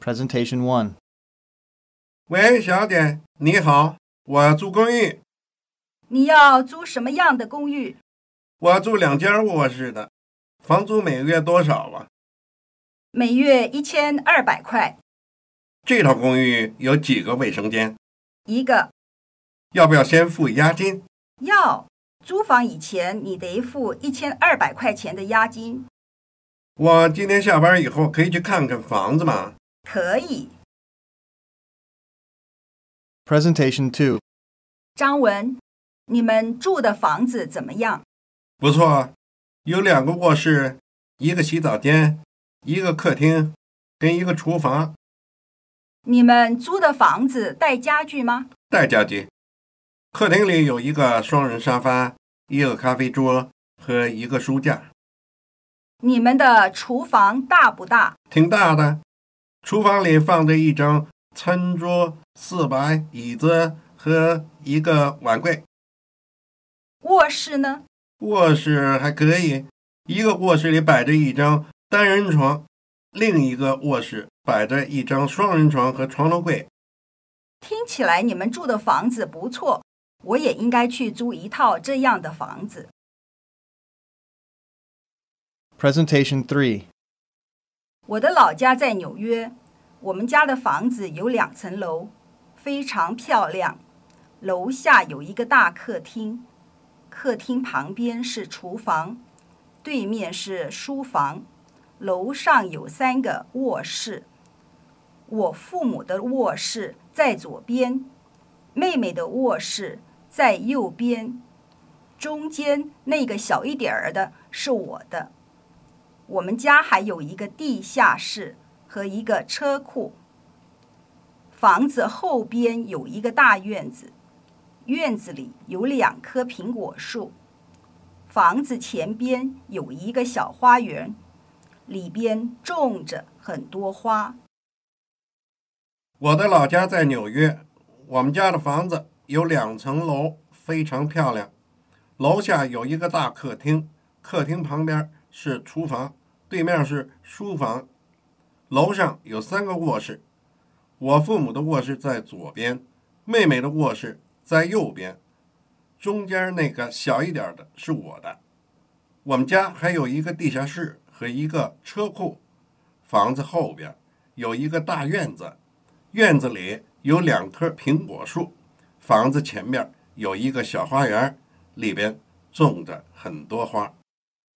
Presentation One 喂，小点，你好，我要租公寓，你要租什么样的公寓？我要住两间卧室的，房租每个月多少啊？每月一千二百块这套公寓有几个卫生间？一个。要不要先付押金？要租房以前，你得付一千二百块钱的押金。我今天下班以后可以去看看房子吗？可以。Presentation two 张文，你们住的房子怎么样？不错，有两个卧室，一个洗澡间，一个客厅，跟一个厨房，你们租的房子带家具吗？带家具。客厅里有一个双人沙发，一个咖啡桌和一个书架，你们的厨房大不大？挺大的。厨房里放着一张餐桌、四把椅子和一个碗柜。卧室呢？卧室还可以，一个卧室里摆着一张单人床，另一个卧室摆着一张双人床和床头柜。听起来你们住的房子不错，我也应该去租一套这样的房子。Presentation 3. 我的老家在纽约，我们家的房子有两层楼，非常漂亮。楼下有一个大客厅，客厅旁边是厨房，对面是书房。楼上有三个卧室，我父母的卧室在左边，妹妹的卧室在右边，中间那个小一点儿的是我的。我们家还有一个地下室和一个车库。房子后边有一个大院子，院子里有两棵苹果树。房子前边有一个小花园，里边种着很多花。我的老家在纽约，我们家的房子有两层楼，非常漂亮。楼下有一个大客厅，客厅旁边是厨房，对面是书房。楼上有三个卧室，我父母的卧室在左边，妹妹的卧室在右边，中间那个小一点的是我的。我们家还有一个地下室和一个车库。房子后边有一个大院子。院子里有两棵苹果树，房子前面有一个小花园，里边种着很多花。